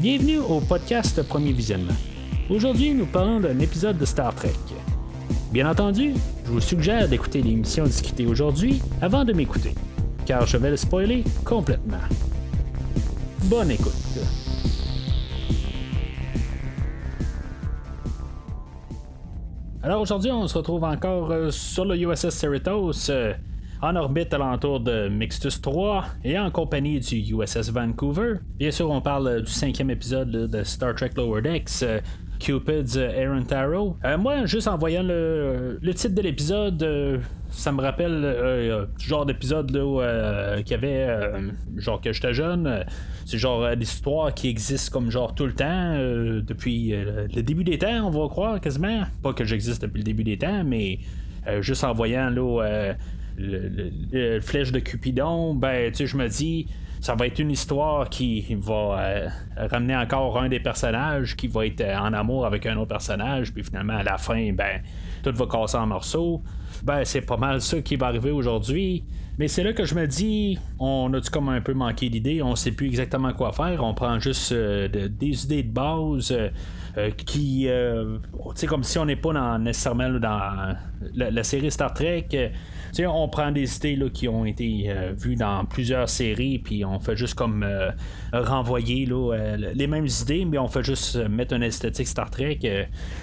Bienvenue au podcast Premier Visionnement. Aujourd'hui, nous parlons d'un épisode de Star Trek. Bien entendu, je vous suggère d'écouter l'émission discutée aujourd'hui avant de m'écouter, car je vais le spoiler complètement. Bonne écoute. Alors aujourd'hui, on se retrouve encore euh, sur le USS Cerritos, euh, en orbite alentour de Mixtus 3 et en compagnie du USS Vancouver. Bien sûr, on parle euh, du cinquième épisode de Star Trek Lower Decks. Cupid's Aaron Tarot. moi, juste en voyant le, titre de l'épisode, ça me rappelle euh, genre d'épisode qu'il y avait genre que j'étais jeune c'est genre l'histoire qui existe comme genre tout le temps depuis le début des temps on va croire quasiment pas que j'existe depuis le début des temps mais juste en voyant là le, flèche de Cupidon, ben, tu sais, je me dis, ça va être une histoire qui va euh, ramener encore un des personnages qui va être en amour avec un autre personnage, puis finalement, à la fin, ben, tout va casser en morceaux. Ben, c'est pas mal ça qui va arriver aujourd'hui. Mais c'est là que je me dis, on a-tu comme un peu manqué d'idées, on sait plus exactement quoi faire, on prend juste euh, des idées de base. Euh, qui, tu sais, comme si on n'est pas dans, nécessairement dans la, série Star Trek, on prend des idées là, qui ont été euh, vues dans plusieurs séries, puis on fait juste comme euh, renvoyer là, euh, les mêmes idées, mais on fait juste mettre une esthétique Star Trek.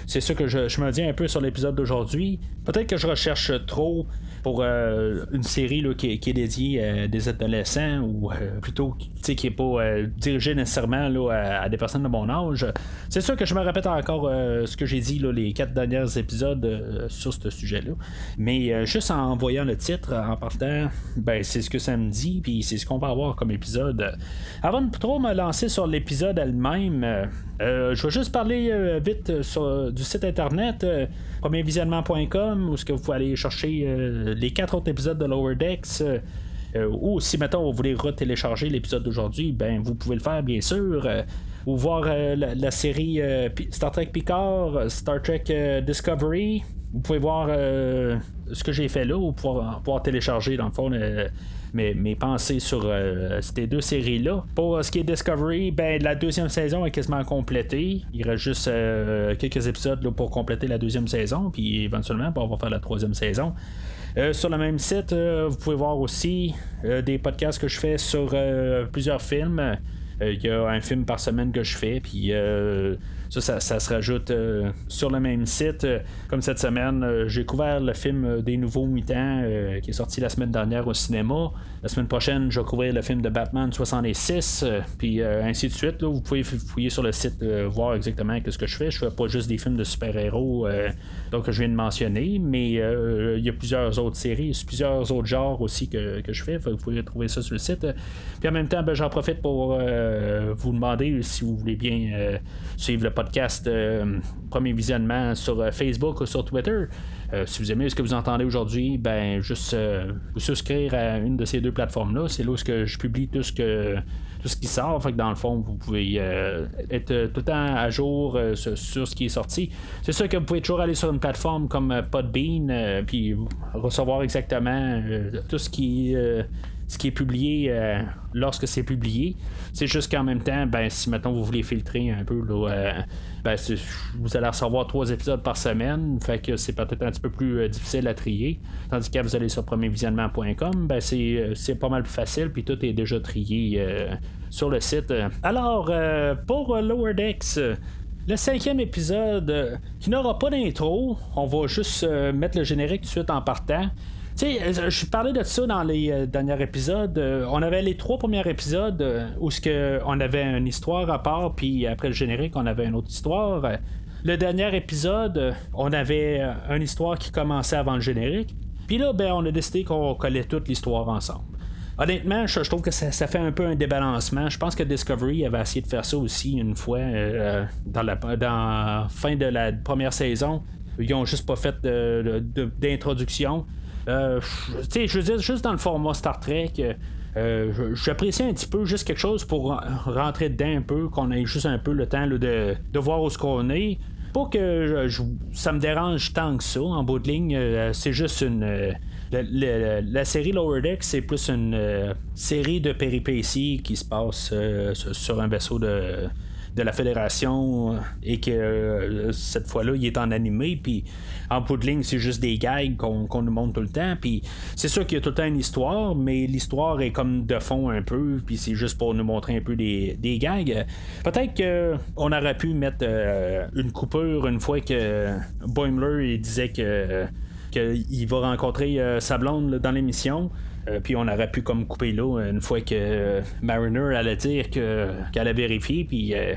c'est ça que je, je, me dis un peu sur l'épisode d'aujourd'hui. Peut-être que je recherche trop pour euh, une série qui, est dédiée à des adolescents ou euh, plutôt qui n'est pas euh, dirigée nécessairement là, à, des personnes de mon âge. C'est sûr que je me répète encore ce que j'ai dit là, les quatre derniers épisodes sur ce sujet-là. Mais juste en voyant le titre, en partant, ben, c'est ce que ça me dit, puis c'est ce qu'on va avoir comme épisode. Avant de trop me lancer sur l'épisode elle-même, je vais juste parler vite sur, du site internet premiervisionnement.com où ce que vous pouvez aller chercher euh, les quatre autres épisodes de Lower Decks. Euh, euh, ou si maintenant vous voulez retélécharger l'épisode d'aujourd'hui, ben vous pouvez le faire bien sûr. ou voir la, série Star Trek Picard, Star Trek Discovery. Vous pouvez voir ce que j'ai fait là, ou pouvoir télécharger dans le fond mes, pensées sur euh, ces deux séries-là. Pour euh, ce qui est Discovery, ben, la deuxième saison est quasiment complétée. Il reste juste euh, quelques épisodes pour compléter la deuxième saison, puis éventuellement, on va faire la troisième saison. sur le même site, vous pouvez voir aussi des podcasts que je fais sur plusieurs films. Il y a un film par semaine que je fais, puis ça, ça, se rajoute euh, sur le même site. comme cette semaine, euh, j'ai couvert le film des Nouveaux Mutants euh, qui est sorti la semaine dernière au cinéma. La semaine prochaine, je vais couvrir le film de Batman 66, puis ainsi de suite. Là, vous pouvez fouiller sur le site, voir exactement ce que je fais. Je fais pas juste des films de super-héros, donc je viens de mentionner, mais il y a plusieurs autres séries, plusieurs autres genres aussi que, je fais. Vous pouvez trouver ça sur le site. Puis en même temps, ben, j'en profite pour vous demander si vous voulez bien suivre le podcast euh, Premier Visionnement sur euh, Facebook ou sur Twitter. Euh, si vous aimez ce que vous entendez aujourd'hui, ben juste vous souscrire à une de ces deux plateformes-là. C'est là où je publie tout ce que tout ce qui sort. Fait que dans le fond, vous pouvez être tout le temps à jour sur, ce qui est sorti. C'est sûr que vous pouvez toujours aller sur une plateforme comme Podbean puis recevoir exactement tout ce qui ce qui est publié euh, lorsque c'est publié. C'est juste qu'en même temps, ben, si maintenant vous voulez filtrer un peu, euh, ben, vous allez recevoir trois épisodes par semaine, fait que c'est peut-être un petit peu plus euh, difficile à trier. Tandis que vous allez sur premiervisionnement.com, ben, c'est, pas mal plus facile, puis tout est déjà trié sur le site. Alors, pour Lower Decks, le cinquième épisode, qui n'aura pas d'intro, on va juste mettre le générique tout de suite en partant. Sais, euh, je parlais de ça dans les euh, derniers épisodes. Euh, on avait les trois premiers épisodes où ce que on avait une histoire à part, puis après le générique, on avait une autre histoire. Le dernier épisode, on avait une histoire qui commençait avant le générique. Puis là, ben, on a décidé qu'on collait toute l'histoire ensemble. Honnêtement, je, trouve que ça, fait un peu un débalancement. Je pense que Discovery avait essayé de faire ça aussi une fois dans la dans fin de la première saison. Ils ont juste pas fait d'introduction. Euh, je veux dire, juste dans le format Star Trek, euh, j'apprécie un petit peu juste quelque chose pour rentrer dedans un peu, qu'on ait juste un peu le temps de, de, voir où ce est. Pas que ça me dérange tant que ça, en bout de ligne, euh, c'est juste une. la, série Lower Deck, c'est plus une série de péripéties qui se passe sur un vaisseau de de la fédération et que cette fois-là, il est en animé, puis en bout ligne, c'est juste des gags qu'on, nous montre tout le temps. Puis c'est sûr qu'il y a tout le temps une histoire, mais l'histoire est comme de fond un peu, puis c'est juste pour nous montrer un peu des, des gags. Peut-être qu'on aurait pu mettre une coupure une fois que Boimler il disait que qu'il va rencontrer sa blonde dans l'émission. Euh, puis on aurait pu comme couper là une fois que Mariner allait dire qu'elle a vérifié, puis euh,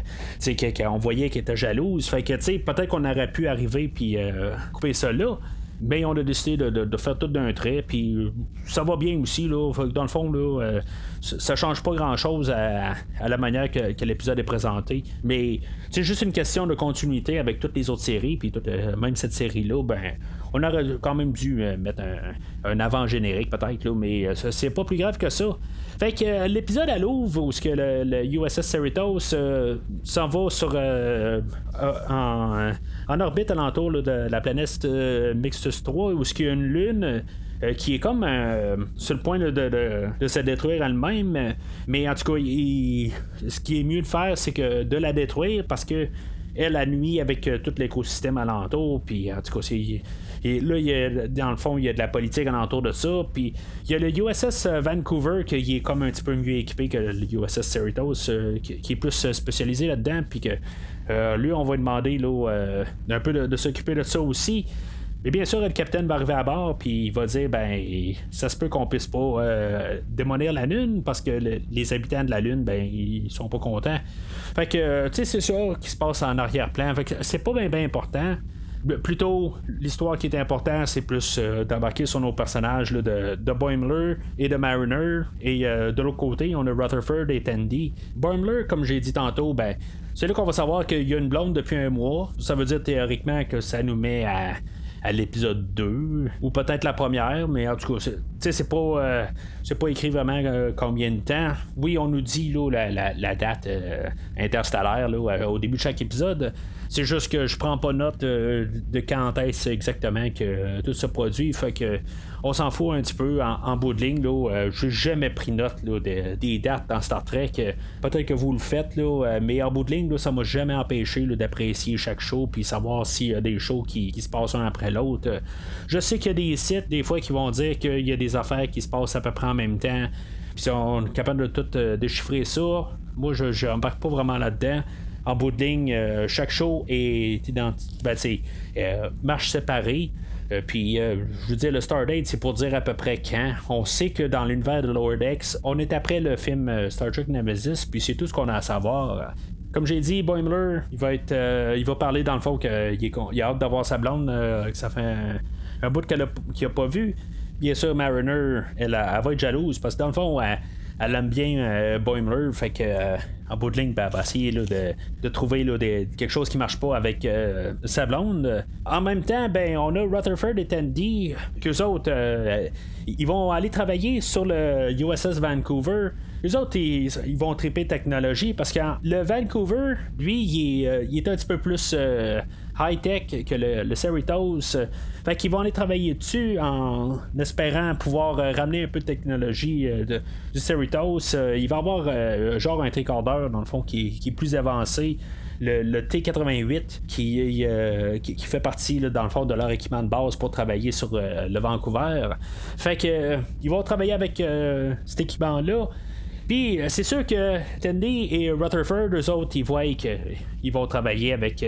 qu'on voyait qu'elle était jalouse. Fait que peut-être qu'on aurait pu arriver puis euh, couper ça là. Mais on a décidé de, faire tout d'un trait, puis ça va bien aussi. Là, dans le fond, là, ça change pas grand-chose à, la manière que, l'épisode est présenté. Mais c'est juste une question de continuité avec toutes les autres séries, puis même cette série-là, ben on aurait quand même dû euh, mettre un, avant-générique peut-être, mais euh, c'est pas plus grave que ça. Fait que euh, l'épisode à Louvre où que le, USS Cerritos s'en va sur en, orbite alentour de la planète Mixtus 3 où ce qu'il y a une lune qui est comme sur le point de, se détruire elle-même. Mais en tout cas, ce qui est mieux de faire, c'est que de la détruire parce que elle la nuit avec tout l'écosystème alentour. Puis en tout cas, c'est et là, il y a, dans le fond, il y a de la politique alentour de ça. Puis il y a le USS euh, Vancouver qui est comme un petit peu mieux équipé que le USS Cerritos, euh, qui, est plus euh, spécialisé là-dedans. Puis que lui, on va demander là, un peu de, s'occuper de ça aussi. Mais bien sûr, le capitaine va arriver à bord, puis il va dire ben, ça se peut qu'on puisse pas démolir la Lune parce que les habitants de la Lune, ben, ils sont pas contents. Fait que, tu sais, c'est sûr qu'il se passe en arrière-plan. Fait que c'est pas bien important. Plutôt, l'histoire qui est importante, c'est plus euh, d'embarquer sur nos personnages de, de Boimler et de Mariner. Et euh, de l'autre côté, on a Rutherford et Tandy. Boimler, comme j'ai dit tantôt, ben, c'est là qu'on va savoir qu'il y a une blonde depuis un mois. Ça veut dire théoriquement que ça nous met à à l'épisode 2 ou peut-être la première mais en tout cas c'est pas euh, c'est pas écrit vraiment combien de temps. Oui on nous dit là, la, date interstellaire là, au début de chaque épisode c'est juste que je prends pas note euh, de quand est-ce exactement que tout se produit. Fait que on s'en fout un petit peu en, bout de ligne. Euh, j'ai jamais pris note des dates dans Star Trek. Peut-être que vous le faites, là, euh, mais en bout de ligne, là, ça m'a jamais empêché d'apprécier chaque show puis savoir s'il y a des shows qui, se passent un après l'autre. Je sais qu'il y a des sites des fois qui vont dire qu'il y a des affaires qui se passent à peu près en même temps. Puis on est capable de tout déchiffrer ça. Moi, je n'embarque pas vraiment là-dedans en bout de ligne, euh, chaque show est identique, ben, euh, marche séparée. Euh, puis, je veux dire, le Stardate, c'est pour dire à peu près quand. On sait que dans l'univers de Lower Decks, on est après le film Star Trek Nemesis, puis c'est tout ce qu'on a à savoir. Comme j'ai dit, Boimler, il va être, il va parler dans le fond qu'il a hâte d'avoir sa blonde, que ça fait un, bout qu'il n'a pas vu. Bien sûr, Mariner, elle, elle, va être jalouse parce que dans le fond, elle, elle aime bien euh, Boimler, fait que euh, en bout de ligne, ben, elle va essayer de, trouver quelque chose qui marche pas avec euh, sa blonde. En même temps, ben on a Rutherford et Tandy, qu'eux autres, ils vont aller travailler sur le USS Vancouver. Les autres, ils, vont triper technologie parce que le Vancouver, lui, il est, un petit peu plus high-tech que le, le Cerritos. Fait qu'ils vont aller travailler dessus en espérant pouvoir euh, ramener un peu de technologie euh, du Cerritos. Euh, il va avoir genre un tricorder dans le fond qui, est plus avancé. Le, T88 qui, qui, fait partie dans le fond de leur équipement de base pour travailler sur le Vancouver. Fait que ils vont travailler avec cet équipement-là. Puis c'est sûr que Tandy et Rutherford, eux autres, ils voient qu'ils vont travailler avec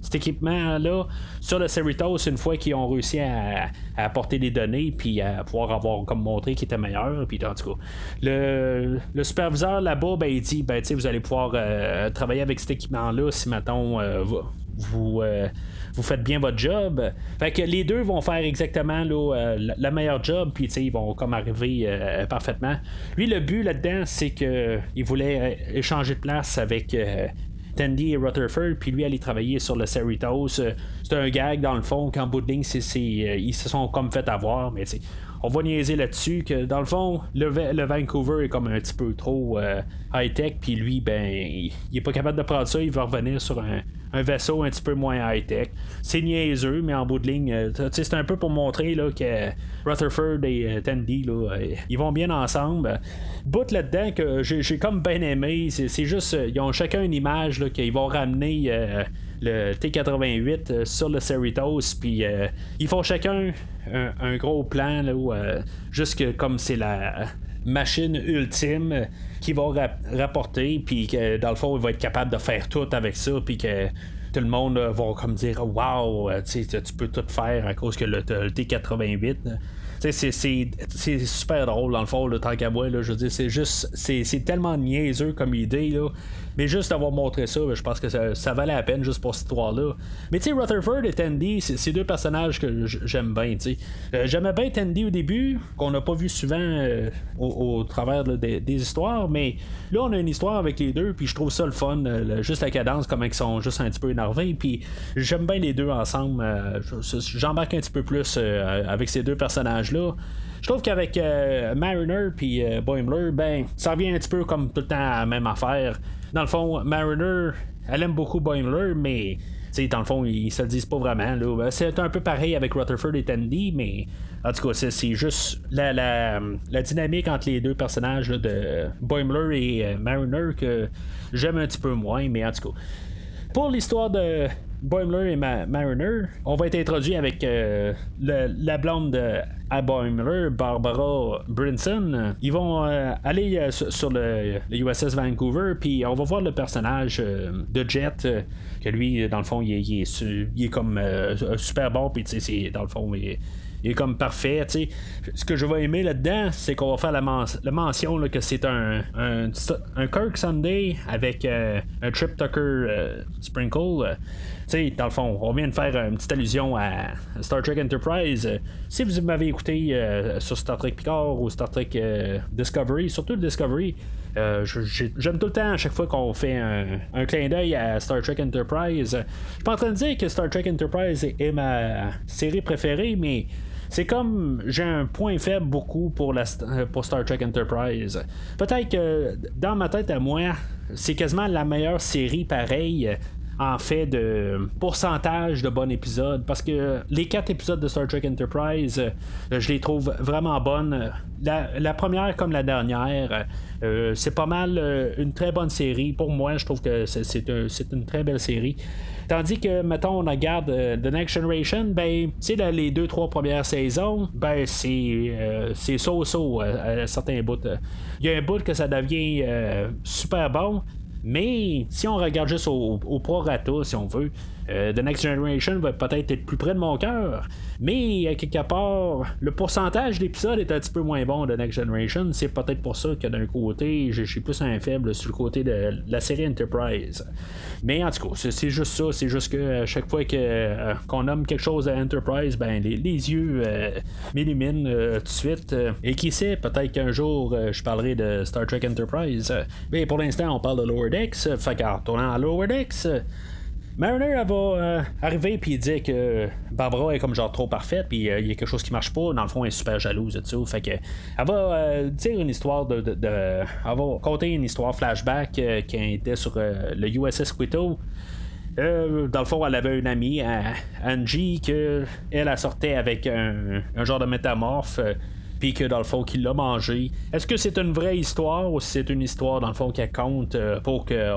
cet équipement-là sur le Cerritos une fois qu'ils ont réussi à, apporter des données puis à pouvoir avoir comme montré qu'il était meilleur. Puis en tout cas, le, superviseur là-bas, ben, il dit ben, vous allez pouvoir euh, travailler avec cet équipement-là si maintenant euh, vous. Euh, vous faites bien votre job. Fait que les deux vont faire exactement là, la, meilleure job, puis ils vont comme arriver parfaitement. Lui, le but là-dedans, c'est que il voulait échanger de place avec Tandy et Rutherford, puis lui aller travailler sur le Cerritos. Euh, c'est un gag dans le fond, qu'en bout de euh, ils se sont comme fait avoir, mais on va niaiser là-dessus que dans le fond, le, Vancouver est comme un petit peu trop euh, high-tech, puis lui, ben, il, est pas capable de prendre ça, il va revenir sur un, vaisseau un petit peu moins high-tech. C'est niaiseux, mais en bout de ligne, euh, c'est un peu pour montrer là, que Rutherford et euh, Tandy, là, ils vont bien ensemble. Bout là-dedans que j'ai comme bien aimé, c'est juste, ils ont chacun une image qu'ils vont ramener le T88 euh, sur le Cerritos, puis euh, ils font chacun un, gros plan, là, où, euh, juste comme c'est la machine ultime qui va rapporter, puis que dans le fond, il va être capable de faire tout avec ça, puis que tout le monde va comme dire Waouh, tu peux tout faire à cause que le, le T88 c'est super drôle dans le fond, le tant qu'à moi. je veux dire, c'est juste, c'est tellement niaiseux comme idée. Là. Mais juste d'avoir montré ça, je pense que ça, valait la peine juste pour cette histoire-là. Mais tu sais, Rutherford et Tandy, c'est deux personnages que j'aime bien. Euh, J'aimais bien Tandy au début, qu'on n'a pas vu souvent euh, au, travers des, histoires, mais là, on a une histoire avec les deux, puis je trouve ça le fun. Euh, juste la cadence, comme ils sont juste un petit peu puis j'aime bien les deux ensemble. J'embarque un petit peu plus avec ces deux personnages-là. Je trouve qu'avec Mariner puis Boimler, ben, ça revient un petit peu comme tout le temps à la même affaire dans le fond, Mariner, elle aime beaucoup Boimler, mais dans le fond, ils se le disent pas vraiment. Ben, c'est un peu pareil avec Rutherford et Tandy, mais en tout cas, c'est juste la, la, dynamique entre les deux personnages de Boimler et euh, Mariner que j'aime un petit peu moins, mais en tout cas. Pour l'histoire de Boimler et Mariner, on va être introduit avec euh, la blonde de Boimler, Barbara Brinson. Ils vont euh, aller euh, sur le, USS Vancouver, puis on va voir le personnage de Jet, que lui, dans le fond, il, est, comme super bon, puis dans le fond, il il est comme parfait. sais. Ce que je vais aimer là-dedans, c'est qu'on va faire la, mention que c'est un, un, Kirk Sunday avec euh, un Trip Tucker euh, Sprinkle. sais, dans le fond, on vient de faire une petite allusion à Star Trek Enterprise. Si vous m'avez écouté euh, sur Star Trek Picard ou Star Trek Discovery, surtout le Discovery, j'aime tout le temps à chaque fois qu'on fait un, clin d'œil à Star Trek Enterprise. Je suis pas en train de dire que Star Trek Enterprise est ma série préférée, mais c'est comme j'ai un point faible beaucoup pour, la, euh, pour Star Trek Enterprise. Peut-être que dans ma tête à moi, c'est quasiment la meilleure série pareille en fait de pourcentage de bons épisodes. Parce que les quatre épisodes de Star Trek Enterprise euh, je les trouve vraiment bonnes. La, première comme la dernière euh, c'est pas mal une très bonne série. Pour moi je trouve que c'est une très belle série. Tandis que, mettons, on regarde euh, The Next Generation, ben, sais, les deux, trois premières saisons, ben, c'est euh, c'est so-so à, certains bouts. Il y a un bout que ça devient euh, super bon, mais si on regarde juste au, au prorata, si on veut, The Next Generation va peut-être être plus près de mon cœur. Mais à quelque part, le pourcentage d'épisodes est un petit peu moins bon de Next Generation. C'est peut-être pour ça que d'un côté, je suis plus un faible sur le côté de la série Enterprise. Mais en tout cas, c'est juste ça. C'est juste que à chaque fois que, euh, qu'on nomme quelque chose à Enterprise, ben les, yeux euh, m'illuminent euh, tout de suite. et qui sait, peut-être qu'un jour je parlerai de Star Trek Enterprise. Mais pour l'instant, on parle de Lower Decks. Fait qu'en tournant à Lower Decks, Mariner, elle va euh, arriver puis dire que Barbara est comme genre trop parfaite, puis euh, il y a quelque chose qui marche pas. Dans le fond, elle est super jalouse de ça. Fait que elle va euh, dire une histoire de, Elle va conter une histoire flashback qui était sur le USS Quito. dans le fond, elle avait une amie, Angie, que elle a sortait avec un, genre de métamorphe puis que dans le fond qu'il l'a mangé. Est-ce que c'est une vraie histoire ou c'est une histoire dans le fond qu'elle compte pour que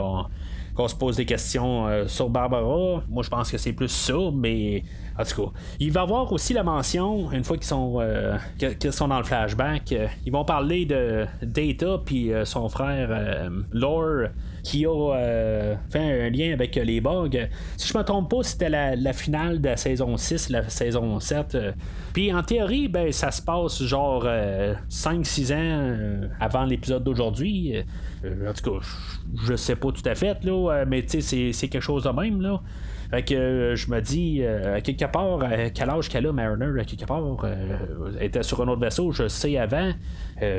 qu'on se pose des questions euh, sur Barbara. Moi, je pense que c'est plus ça, mais en tout cas, il va avoir aussi la mention, une fois qu'ils sont, euh, qu'ils sont dans le flashback, euh, ils vont parler de Data puis son frère Lore qui a fait un lien avec les bugs. Si je me trompe pas, c'était la, finale de la saison 6, la saison 7. Puis en théorie, ben, ça se passe genre 5-6 ans avant l'épisode d'aujourd'hui. en tout cas, je sais pas tout à fait, là, euh, mais c'est, c'est quelque chose de même. Là. Fait que euh, je me dis, euh, à quelque part, à quel âge qu'elle a, Mariner, à quelque part, était sur un autre vaisseau, je sais avant,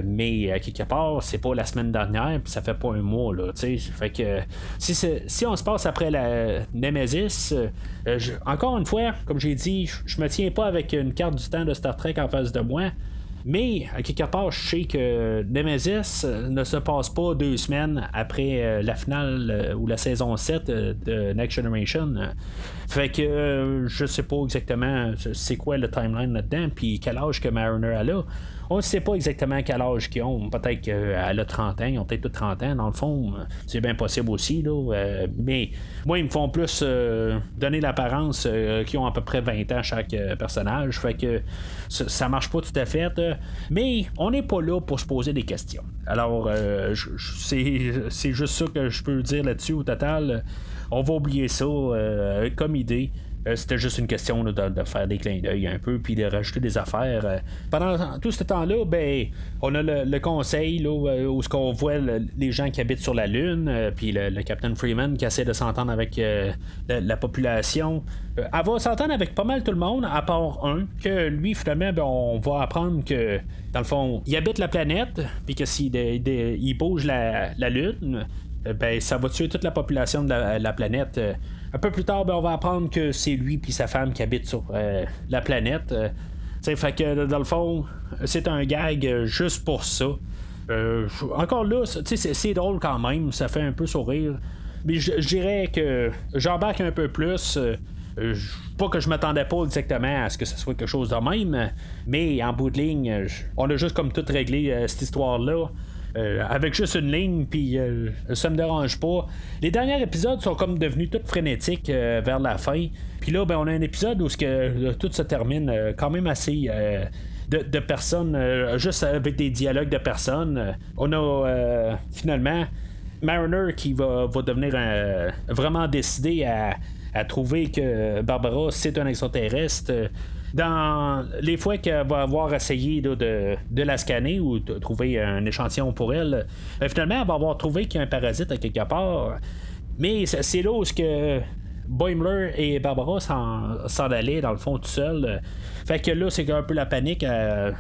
mais à quelque part, c'est pas la semaine dernière, puis ça fait pas un mois, là, tu sais. Fait que si, si on se passe après la Nemesis, encore une fois, comme j'ai dit, je me tiens pas avec une carte du temps de Star Trek en face de moi. Mais, à quelque part, je sais que Nemesis ne se passe pas deux semaines après la finale ou la saison 7 de Next Generation. Fait que je sais pas exactement c'est quoi le timeline là-dedans, puis quel âge que Mariner a là. On ne sait pas exactement quel âge qu'ils ont. Peut-être qu'elle a 30 ans, ils ont peut-être 30 ans. Dans le fond, c'est bien possible aussi. Là. Euh, mais moi, ils me font plus euh, donner l'apparence euh, qu'ils ont à peu près 20 ans chaque personnage. Fait que ça, marche pas tout à fait. mais on n'est pas là pour se poser des questions. Alors, c'est juste ça que je peux dire là-dessus au total. On va oublier ça comme idée. Euh, c'était juste une question de, faire des clins d'œil un peu, puis de rajouter des affaires. Euh. pendant tout ce temps-là, ben, on a le, conseil là, euh, où ce qu'on voit les gens qui habitent sur la Lune, puis le, Captain Freeman qui essaie de s'entendre avec la, population. elle va s'entendre avec pas mal tout le monde, à part un, que lui, finalement, ben, on va apprendre que, dans le fond, il habite la planète, puis que s'il il bouge la, Lune, ben, ça va tuer toute la population de la planète. Un peu plus tard, ben, on va apprendre que c'est lui et sa femme qui habitent sur euh, la planète. Euh, fait que dans le fond, c'est un gag euh, juste pour ça. encore là, c'est drôle quand même, ça fait un peu sourire. Mais je dirais que j'embarque un peu plus. pas que je m'attendais pas exactement à ce que ce soit quelque chose de même, mais en bout de ligne, on a juste comme tout réglé cette histoire-là. Euh, avec juste une ligne, puis euh, ça me dérange pas. Les derniers épisodes sont comme devenus tout frénétiques euh, vers la fin. Puis là, ben, on a un épisode où que, tout se termine quand même assez. De, personnes, juste avec des dialogues de personnes. On a finalement Mariner qui va, devenir vraiment décidé à, à, trouver que Barbara c'est un extraterrestre dans les fois qu'elle va avoir essayé de, la scanner ou de trouver un échantillon pour elle, euh, finalement, elle va avoir trouvé qu'il y a un parasite à quelque part. Mais c'est là où que Boimler et Barbara s'en allaient dans le fond tout seul. Fait que là, c'est un peu la panique. Euh,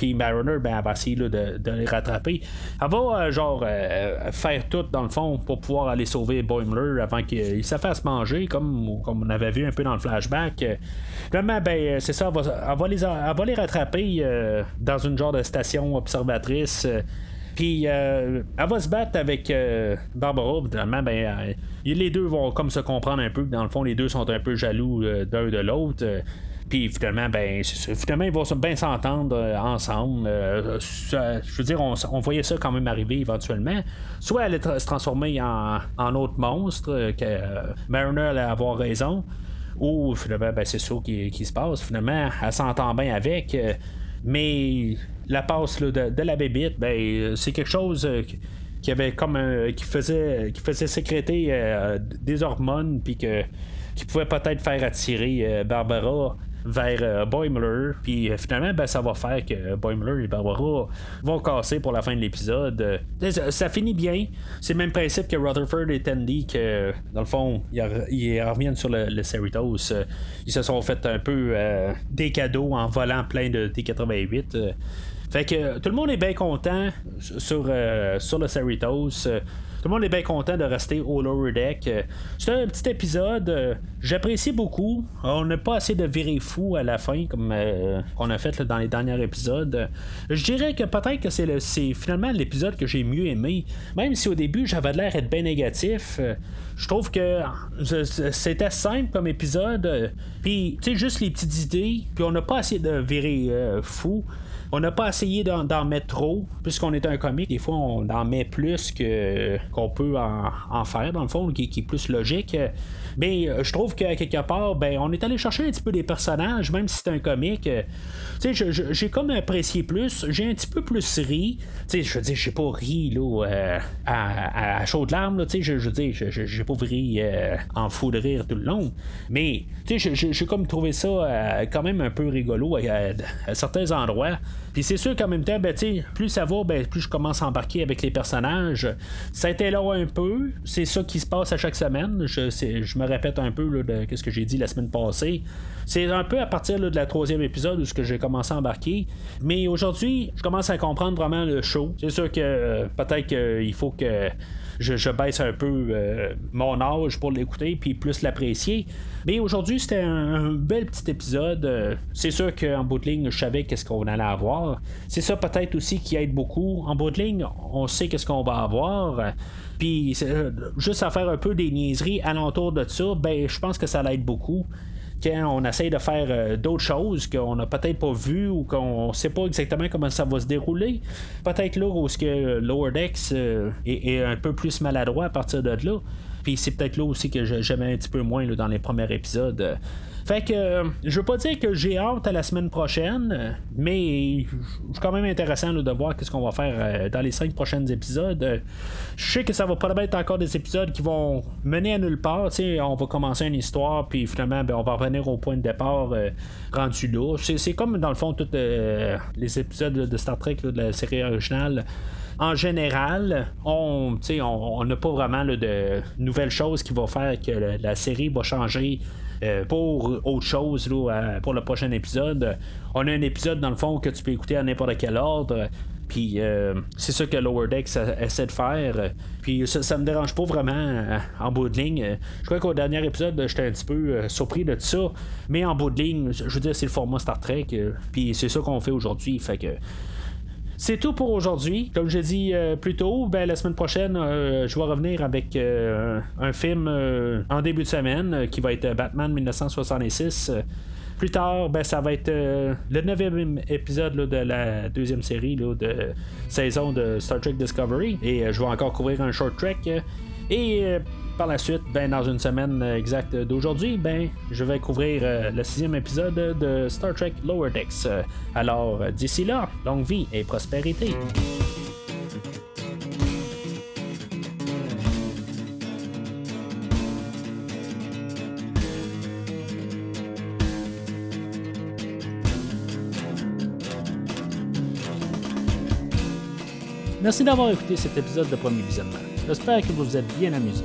puis Mariner, ben, elle va essayer de, les rattraper. Elle va, euh, genre, euh, faire tout, dans le fond, pour pouvoir aller sauver Boimler avant qu'il se fasse manger, comme, on avait vu un peu dans le flashback. Vraiment, ben, c'est ça, elle va, les, rattraper euh, dans une genre de station observatrice. Puis elle va se battre avec Barbara. Ben, les deux vont comme se comprendre un peu. Dans le fond, les deux sont un peu jaloux d'un de l'autre. Puis finalement, ben, finalement, ils vont bien s'entendre euh, ensemble. Euh, je veux dire, on, voyait ça quand même arriver éventuellement. Soit elle se transformer en, en autre monstre, euh, que Mariner allait avoir raison, ou finalement, ben, c'est ça qui, se passe. Finalement, elle s'entend bien avec, mais la passe de, la bébite, ben, c'est quelque chose qui avait comme qui faisait qui faisait sécréter des hormones puis que qui pouvait peut-être faire attirer Barbara vers euh, Boimler. Puis euh, finalement, ben, ça va faire que Boimler et Barbara vont casser pour la fin de l'épisode. Euh, ça, finit bien. C'est le même principe que Rutherford et Tandy, que dans le fond, ils, reviennent sur le, Cerritos. ils se sont fait un peu des cadeaux en volant plein de T-88. Fait que tout le monde est bien content sur, sur le Cerritos. Tout le monde est bien content de rester au lower deck. Euh, c'est un petit épisode. Euh, j'apprécie beaucoup. On n'a pas assez de virer fou à la fin, comme euh, on a fait dans les derniers épisodes. Je dirais que peut-être que c'est, finalement l'épisode que j'ai mieux aimé. Même si au début j'avais l'air d'être bien négatif. je trouve que c'était simple comme épisode. Puis, tu sais, juste les petites idées. Puis on n'a pas assez de virer fou. On n'a pas essayé d'en, mettre trop, puisqu'on est un comique. Des fois, on en met plus que, qu'on peut en, faire, dans le fond, qui, est plus logique. Mais euh, je trouve que quelque part, ben, on est allé chercher un petit peu des personnages, même si c'est un comique. Euh, tu sais, j'ai comme apprécié plus. J'ai un petit peu plus ri. Je veux dire, j'ai pas ri là, euh, à, à, chaudes larmes. Sais, je, veux dire, j'ai pas ri en fou de rire tout le long. Mais, tu sais, j'ai comme trouvé ça quand même un peu rigolo à certains endroits. Puis c'est sûr qu'en même temps, ben, plus ça va, ben, plus je commence à embarquer avec les personnages. Ça a été là un peu. C'est ça qui se passe à chaque semaine. Je, je me répète un peu là, de ce que j'ai dit la semaine passée. C'est un peu à partir de la troisième épisode où j'ai commencé à embarquer. Mais aujourd'hui, je commence à comprendre vraiment le show. C'est sûr que euh, peut-être qu'il faut que je, baisse un peu mon âge pour l'écouter, puis plus l'apprécier. Mais aujourd'hui, c'était un, bel petit épisode. C'est sûr qu'en bout de ligne, je savais qu'est-ce qu'on allait avoir. C'est ça peut-être aussi qui aide beaucoup. En bout de ligne, on sait qu'est-ce qu'on va avoir. Puis juste à faire un peu des niaiseries alentour de ça, ben je pense que ça l'aide beaucoup quand on essaye de faire euh, d'autres choses qu'on n'a peut-être pas vu ou qu'on ne sait pas exactement comment ça va se dérouler. Peut-être là où ce que Lower Decks euh, est, un peu plus maladroit à partir de là. Puis c'est peut-être là aussi que j'aimais un petit peu moins dans les premiers épisodes. Fait que euh, je veux pas dire que j'ai hâte à la semaine prochaine, mais c'est quand même intéressant de voir qu'est-ce qu'on va faire euh, dans les cinq prochains épisodes. je sais que ça va pas être encore des épisodes qui vont mener à nulle part. on va commencer une histoire, puis finalement, ben, on va revenir au point de départ euh, rendu là. C'est comme dans le fond tous les épisodes de Star Trek de la série originale en général, on n'a pas vraiment de nouvelles choses qui vont faire que la série va changer euh, pour autre chose pour le prochain épisode. On a un épisode dans le fond que tu peux écouter à n'importe quel ordre. Puis euh, c'est ça que Lower Decks essaie de faire. Puis ça, me dérange pas vraiment euh, en bout de ligne. Je crois qu'au dernier épisode, j'étais un petit peu surpris de ça. Mais en bout de ligne, je veux dire, c'est le format Star Trek. Puis c'est ça qu'on fait aujourd'hui. Fait que c'est tout pour aujourd'hui. Comme j'ai dit euh, plus tôt, ben, la semaine prochaine, euh, je vais revenir avec euh, un film en début de semaine qui va être Batman 1966. Plus tard, ben, ça va être le neuvième épisode de la deuxième série de saison de Star Trek Discovery. Et je vais encore couvrir un short trek. Et par la suite, ben, dans une semaine exacte d'aujourd'hui, ben, je vais couvrir euh, le sixième épisode de Star Trek Lower Decks. Alors, d'ici là, longue vie et prospérité. Merci d'avoir écouté cet épisode de Premier Visionnement. J'espère que vous vous êtes bien amusé.